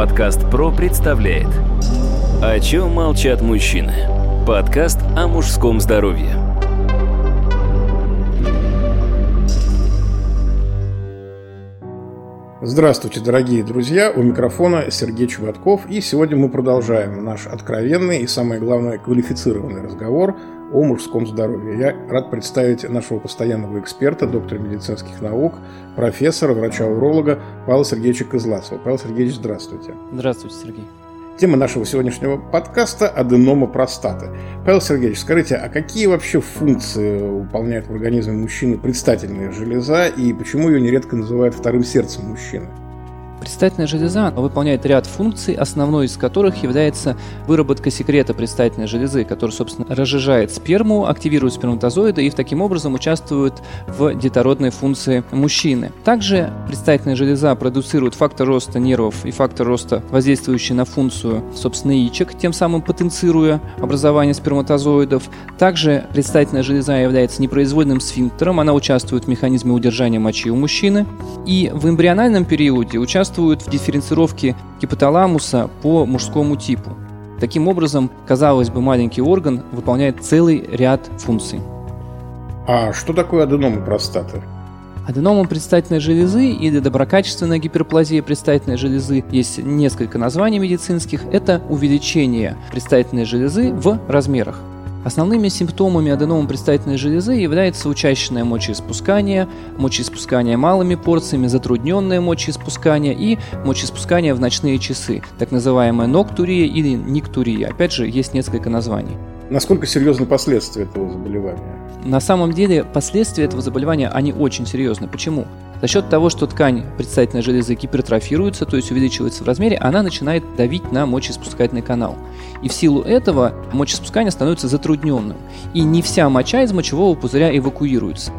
Подкаст ПРО представляет О чем молчат мужчины? Подкаст о мужском здоровье Здравствуйте, дорогие друзья! У микрофона Сергей Чеботков, и сегодня мы продолжаем наш откровенный и, самое главное, квалифицированный разговор о мужском здоровье. Я рад представить нашего постоянного эксперта, доктора медицинских наук, профессора, врача-уролога Павла Сергеевича Козласова. Павел Сергеевич, здравствуйте. Здравствуйте, Сергей. Тема нашего сегодняшнего подкаста – аденома простаты. Павел Сергеевич, скажите, а какие вообще функции выполняет в организме мужчины предстательная железа и почему ее нередко называют вторым сердцем мужчины? Предстательная железа выполняет ряд функций, основной из которых является выработка секрета предстательной железы, который, собственно, разжижает сперму, активирует сперматозоиды и таким образом участвует в детородной функции мужчины. Также предстательная железа продуцирует фактор роста нервов и фактор роста, воздействующий на функцию, собственно, яичек, тем самым потенцируя образование сперматозоидов. Также предстательная железа является непроизвольным сфинктером, она участвует в механизме удержания мочи у мужчины. И в эмбриональном периоде участвует участвуют в дифференцировке гипоталамуса по мужскому типу. Таким образом, казалось бы, маленький орган выполняет целый ряд функций. А что такое аденома простаты? Аденома предстательной железы или доброкачественная гиперплазия предстательной железы есть несколько названий медицинских. Это увеличение предстательной железы в размерах. Основными симптомами аденома предстательной железы является учащенное мочеиспускание, мочеиспускание малыми порциями, затрудненное мочеиспускание и мочеиспускание в ночные часы, так называемая ноктурия или никтурия. Опять же, есть несколько названий. Насколько серьезны последствия этого заболевания? На самом деле последствия этого заболевания, они очень серьезны. Почему? За счет того, что ткань предстательной железы гипертрофируется, то есть увеличивается в размере, она начинает давить на мочеиспускательный канал. И в силу этого мочеиспускание становится затрудненным. И не вся моча из мочевого пузыря эвакуируется.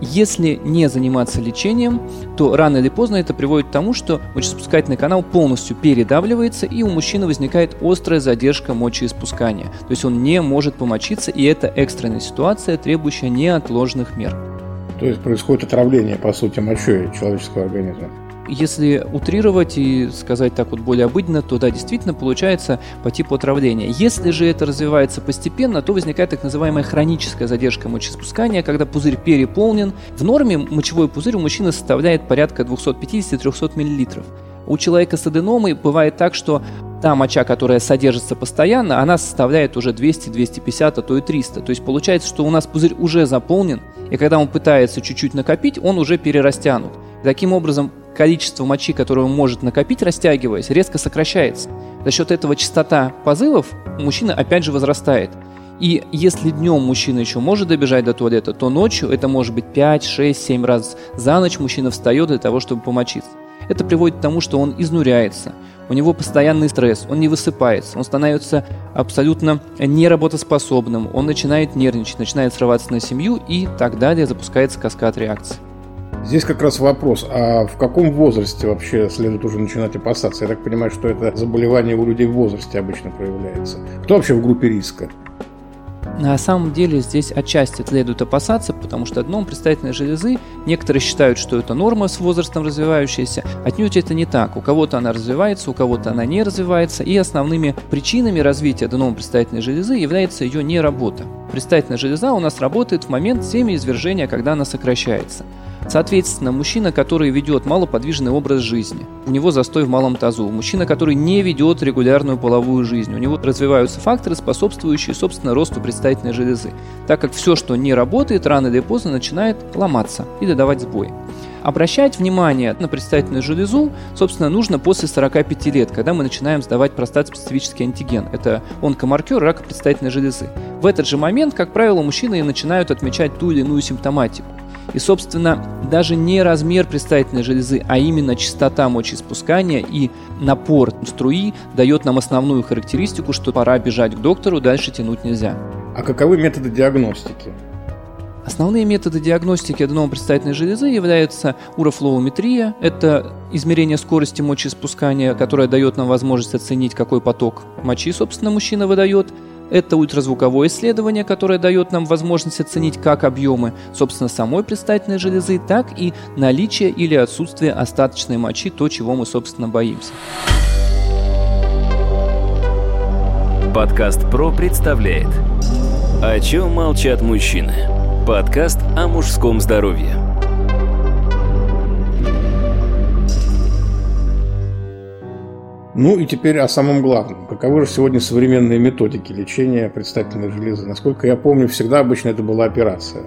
Если не заниматься лечением, то рано или поздно это приводит к тому, что мочеиспускательный канал полностью передавливается, и у мужчины возникает острая задержка мочеиспускания. То есть он не может помочиться, и это экстренная ситуация, требующая неотложных мер. То есть происходит отравление, по сути, мочой человеческого организма. Если утрировать и сказать так вот более обыденно, то да, действительно получается по типу отравления. Если же это развивается постепенно, то возникает так называемая хроническая задержка мочеиспускания, когда пузырь переполнен. В норме мочевой пузырь у мужчины составляет порядка 250-300 мл. У человека с аденомой бывает так, что та моча, которая содержится постоянно, она составляет уже 200, 250, а то и 300. То есть получается, что у нас пузырь уже заполнен, и когда он пытается чуть-чуть накопить, он уже перерастянут. Таким образом, количество мочи, которое он может накопить, растягиваясь, резко сокращается. За счет этого частота позывов у мужчины опять же возрастает. И если днем мужчина еще может добежать до туалета, то ночью это может быть 5, 6, 7 раз за ночь мужчина встает для того, чтобы помочиться. Это приводит к тому, что он изнуряется, у него постоянный стресс, он не высыпается, он становится абсолютно неработоспособным, он начинает нервничать, начинает срываться на семью и так далее, запускается каскад реакций. Здесь как раз вопрос, а в каком возрасте вообще следует уже начинать опасаться? Я так понимаю, что это заболевание у людей в возрасте обычно проявляется. Кто вообще в группе риска? На самом деле здесь отчасти следует опасаться, потому что дном предстательной железы некоторые считают, что это норма с возрастом развивающаяся. Отнюдь это не так. У кого-то она развивается, у кого-то она не развивается. И основными причинами развития аденома предстательной железы является ее неработа. Предстательная железа у нас работает в момент семяизвержения, когда она сокращается. Соответственно, мужчина, который ведет малоподвижный образ жизни, у него застой в малом тазу. Мужчина, который не ведет регулярную половую жизнь, у него развиваются факторы, способствующие, собственно, росту предстательной железы, так как все, что не работает, рано или поздно начинает ломаться или давать сбой. Обращать внимание на предстательную железу, собственно, нужно после 45 лет, когда мы начинаем сдавать простат-специфический антиген. Это онкомаркер рака предстательной железы. В этот же момент, как правило, мужчины начинают отмечать ту или иную симптоматику. И, собственно, даже не размер предстательной железы, а именно частота мочеиспускания и напор струи дает нам основную характеристику, что пора бежать к доктору, дальше тянуть нельзя. А каковы методы диагностики? Основные методы диагностики аденома предстательной железы являются урофлоуметрия. Это измерение скорости мочеиспускания, которое дает нам возможность оценить, какой поток мочи, собственно, мужчина выдает. Это ультразвуковое исследование, которое дает нам возможность оценить как объемы, собственно, самой предстательной железы, так и наличие или отсутствие остаточной мочи, то, чего мы, собственно, боимся. Подкаст «Про» представляет «О чем молчат мужчины?» Подкаст о мужском здоровье. Ну и теперь о самом главном. Каковы же сегодня современные методики лечения предстательной железы? Насколько я помню, всегда обычно это была операция.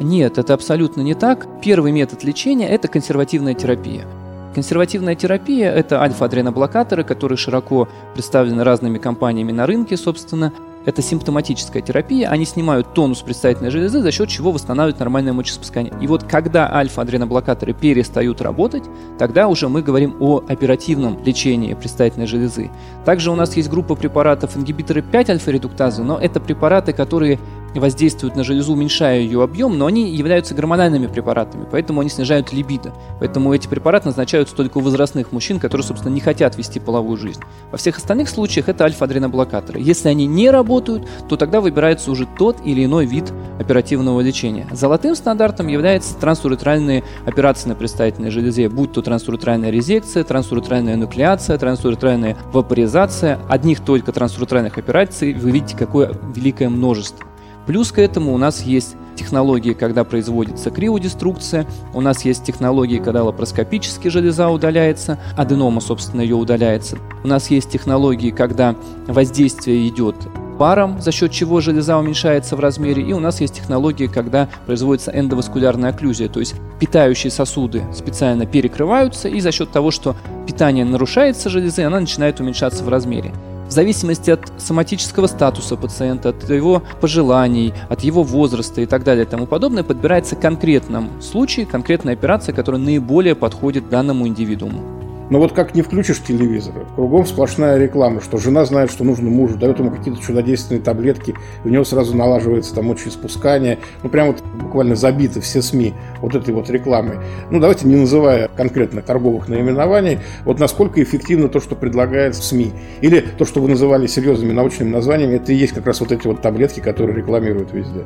Нет, это абсолютно не так. Первый метод лечения – это консервативная терапия. Консервативная терапия – это альфа-адреноблокаторы, которые широко представлены разными компаниями на рынке, собственно. Это симптоматическая терапия, они снимают тонус предстательной железы, за счет чего восстанавливают нормальное мочеиспускание. И вот когда альфа-адреноблокаторы перестают работать, тогда уже мы говорим о оперативном лечении предстательной железы. Также у нас есть группа препаратов ингибиторы 5-альфа-редуктазы, но это препараты, которые воздействуют на железу, уменьшая ее объем, но они являются гормональными препаратами, поэтому они снижают либидо. Поэтому эти препараты назначаются только у возрастных мужчин, которые, собственно, не хотят вести половую жизнь. Во всех остальных случаях это альфа-адреноблокаторы. Если они не работают, то тогда выбирается уже тот или иной вид оперативного лечения. Золотым стандартом является трансуретральные операции на предстательной железе, будь то трансуретральная резекция, трансуретральная нуклеация, трансуретральная вапоризация. Одних только трансуретральных операций вы видите какое великое множество. Плюс к этому у нас есть технологии, когда производится криодеструкция, у нас есть технологии, когда лапароскопически железа удаляется, аденома, собственно, ее удаляется. У нас есть технологии, когда воздействие идет паром, за счет чего железа уменьшается в размере, и у нас есть технологии, когда производится эндоваскулярная окклюзия, то есть питающие сосуды специально перекрываются, и за счет того, что питание нарушается железы, она начинает уменьшаться в размере в зависимости от соматического статуса пациента, от его пожеланий, от его возраста и так далее и тому подобное, подбирается конкретном случае конкретная операция, которая наиболее подходит данному индивидууму. Но вот как не включишь телевизор, кругом сплошная реклама, что жена знает, что нужно мужу, дает ему какие-то чудодейственные таблетки, у него сразу налаживается там мочеиспускание. Ну, прям вот буквально забиты все СМИ вот этой вот рекламой. Ну, давайте не называя конкретно торговых наименований, вот насколько эффективно то, что предлагает СМИ. Или то, что вы называли серьезными научными названиями, это и есть как раз вот эти вот таблетки, которые рекламируют везде.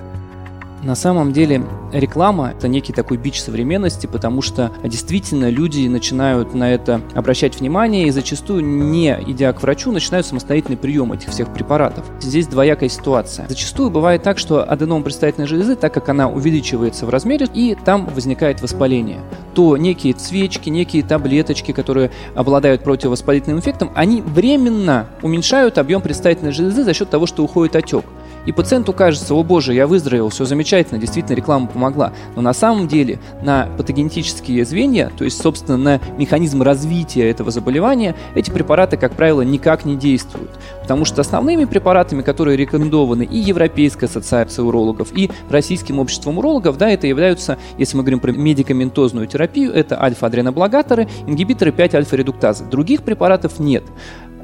На самом деле реклама – это некий такой бич современности, потому что действительно люди начинают на это обращать внимание и зачастую, не идя к врачу, начинают самостоятельный прием этих всех препаратов. Здесь двоякая ситуация. Зачастую бывает так, что аденом предстательной железы, так как она увеличивается в размере, и там возникает воспаление, то некие свечки, некие таблеточки, которые обладают противовоспалительным эффектом, они временно уменьшают объем предстательной железы за счет того, что уходит отек. И пациенту кажется, о боже, я выздоровел, все замечательно, действительно реклама помогла. Но на самом деле на патогенетические звенья, то есть, собственно, на механизм развития этого заболевания, эти препараты, как правило, никак не действуют. Потому что основными препаратами, которые рекомендованы и Европейской ассоциацией урологов, и Российским обществом урологов, да, это являются, если мы говорим про медикаментозную терапию, это альфа-адреноблагаторы, ингибиторы 5-альфа-редуктазы. Других препаратов нет.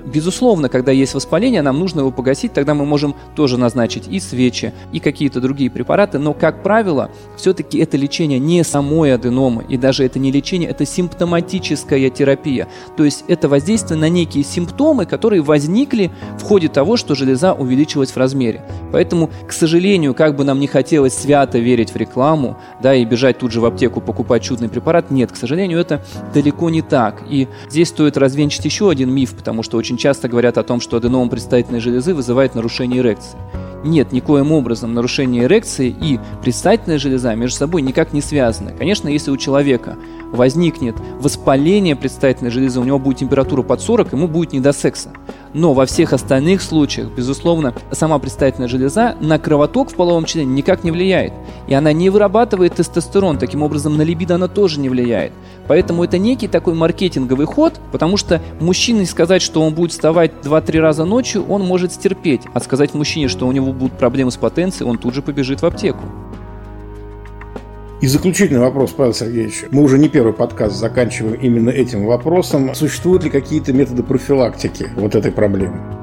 Безусловно, когда есть воспаление, нам нужно его погасить, тогда мы можем тоже назначить и свечи, и какие-то другие препараты, но, как правило, все-таки это лечение не самой аденомы, и даже это не лечение, это симптоматическая терапия. То есть это воздействие на некие симптомы, которые возникли в ходе того, что железа увеличилась в размере. Поэтому, к сожалению, как бы нам не хотелось свято верить в рекламу, да, и бежать тут же в аптеку покупать чудный препарат, нет, к сожалению, это далеко не так. И здесь стоит развенчать еще один миф, потому что очень очень часто говорят о том, что аденом предстательной железы вызывает нарушение эрекции. Нет, никоим образом нарушение эрекции и предстательная железа между собой никак не связаны. Конечно, если у человека возникнет воспаление предстательной железы, у него будет температура под 40, ему будет не до секса. Но во всех остальных случаях, безусловно, сама предстательная железа на кровоток в половом члене никак не влияет. И она не вырабатывает тестостерон, таким образом на либидо она тоже не влияет. Поэтому это некий такой маркетинговый ход, потому что мужчине сказать, что он будет вставать 2-3 раза ночью, он может стерпеть. А сказать мужчине, что у него будут проблемы с потенцией, он тут же побежит в аптеку. И заключительный вопрос, Павел Сергеевич. Мы уже не первый подкаст заканчиваем именно этим вопросом. Существуют ли какие-то методы профилактики вот этой проблемы?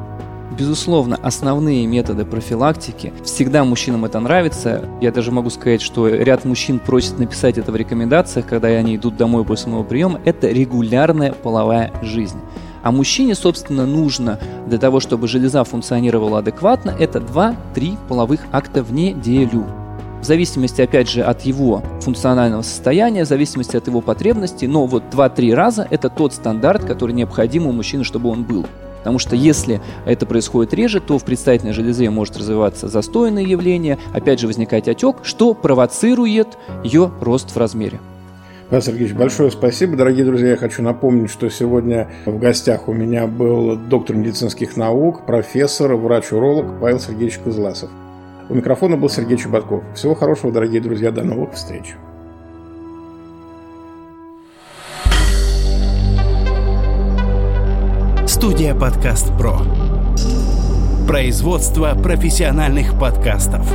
Безусловно, основные методы профилактики. Всегда мужчинам это нравится. Я даже могу сказать, что ряд мужчин просит написать это в рекомендациях, когда они идут домой после моего приема. Это регулярная половая жизнь. А мужчине, собственно, нужно для того, чтобы железа функционировала адекватно, это 2-3 половых акта в неделю в зависимости, опять же, от его функционального состояния, в зависимости от его потребностей, но вот 2-3 раза – это тот стандарт, который необходим у мужчины, чтобы он был. Потому что если это происходит реже, то в предстательной железе может развиваться застойное явление, опять же возникать отек, что провоцирует ее рост в размере. Павел Сергеевич, большое спасибо. Дорогие друзья, я хочу напомнить, что сегодня в гостях у меня был доктор медицинских наук, профессор, врач-уролог Павел Сергеевич Козласов. У микрофона был Сергей Чеботков. Всего хорошего, дорогие друзья, до новых встреч. Студия «Подкаст Про». Производство профессиональных подкастов.